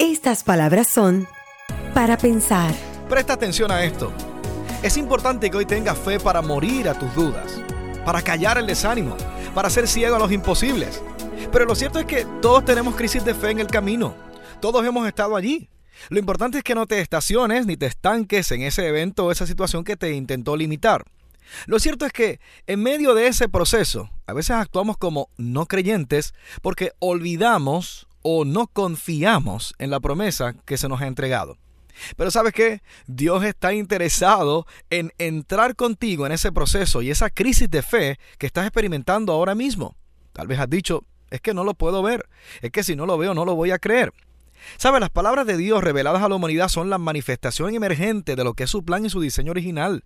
Estas palabras son para pensar. Presta atención a esto. Es importante que hoy tengas fe para morir a tus dudas, para callar el desánimo, para ser ciego a los imposibles. Pero lo cierto es que todos tenemos crisis de fe en el camino. Todos hemos estado allí. Lo importante es que no te estaciones ni te estanques en ese evento o esa situación que te intentó limitar. Lo cierto es que en medio de ese proceso, a veces actuamos como no creyentes porque olvidamos o no confiamos en la promesa que se nos ha entregado. Pero sabes qué? Dios está interesado en entrar contigo en ese proceso y esa crisis de fe que estás experimentando ahora mismo. Tal vez has dicho, es que no lo puedo ver, es que si no lo veo no lo voy a creer. ¿Sabes? Las palabras de Dios reveladas a la humanidad son la manifestación emergente de lo que es su plan y su diseño original.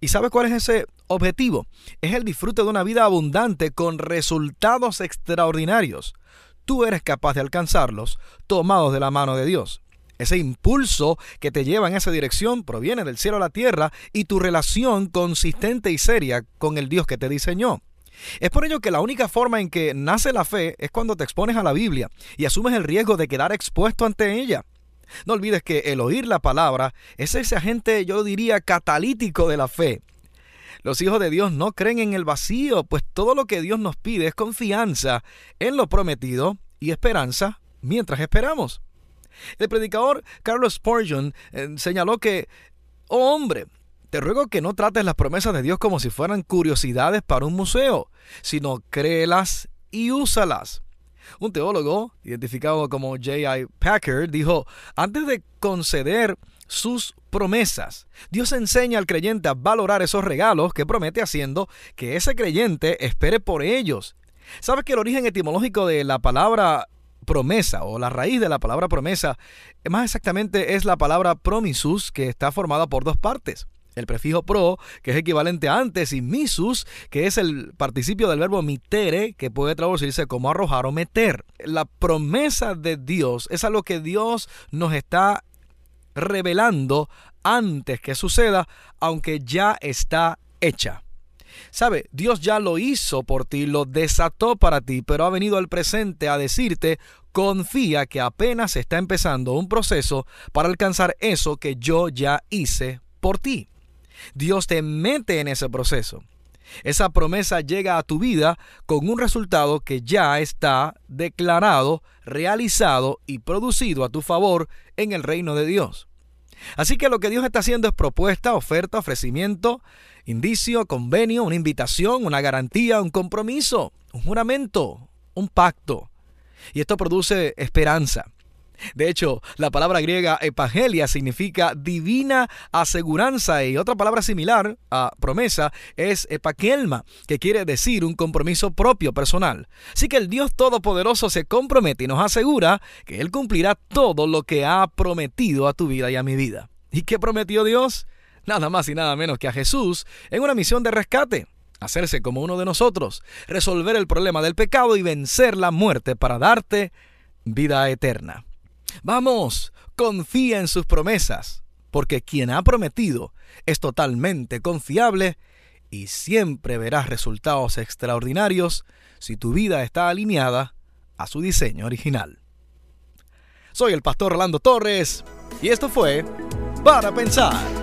¿Y sabes cuál es ese objetivo? Es el disfrute de una vida abundante con resultados extraordinarios. Tú eres capaz de alcanzarlos tomados de la mano de Dios. Ese impulso que te lleva en esa dirección proviene del cielo a la tierra y tu relación consistente y seria con el Dios que te diseñó. Es por ello que la única forma en que nace la fe es cuando te expones a la Biblia y asumes el riesgo de quedar expuesto ante ella. No olvides que el oír la palabra es ese agente, yo diría, catalítico de la fe. Los hijos de Dios no creen en el vacío, pues todo lo que Dios nos pide es confianza en lo prometido y esperanza mientras esperamos. El predicador Carlos Spurgeon eh, señaló que, oh hombre, te ruego que no trates las promesas de Dios como si fueran curiosidades para un museo, sino créelas y úsalas. Un teólogo, identificado como J.I. Packer, dijo, antes de conceder sus promesas, Dios enseña al creyente a valorar esos regalos que promete haciendo que ese creyente espere por ellos. ¿Sabes que el origen etimológico de la palabra promesa o la raíz de la palabra promesa más exactamente es la palabra promisus que está formada por dos partes? el prefijo pro, que es equivalente a antes, y misus, que es el participio del verbo mitere, que puede traducirse como arrojar o meter. La promesa de Dios es a lo que Dios nos está revelando antes que suceda, aunque ya está hecha. Sabe, Dios ya lo hizo por ti, lo desató para ti, pero ha venido al presente a decirte, confía que apenas está empezando un proceso para alcanzar eso que yo ya hice por ti. Dios te mete en ese proceso. Esa promesa llega a tu vida con un resultado que ya está declarado, realizado y producido a tu favor en el reino de Dios. Así que lo que Dios está haciendo es propuesta, oferta, ofrecimiento, indicio, convenio, una invitación, una garantía, un compromiso, un juramento, un pacto. Y esto produce esperanza. De hecho, la palabra griega epagelia significa divina aseguranza y otra palabra similar a promesa es epakelma, que quiere decir un compromiso propio personal. Así que el Dios Todopoderoso se compromete y nos asegura que Él cumplirá todo lo que ha prometido a tu vida y a mi vida. ¿Y qué prometió Dios? Nada más y nada menos que a Jesús en una misión de rescate hacerse como uno de nosotros, resolver el problema del pecado y vencer la muerte para darte vida eterna. Vamos, confía en sus promesas, porque quien ha prometido es totalmente confiable y siempre verás resultados extraordinarios si tu vida está alineada a su diseño original. Soy el pastor Orlando Torres y esto fue Para Pensar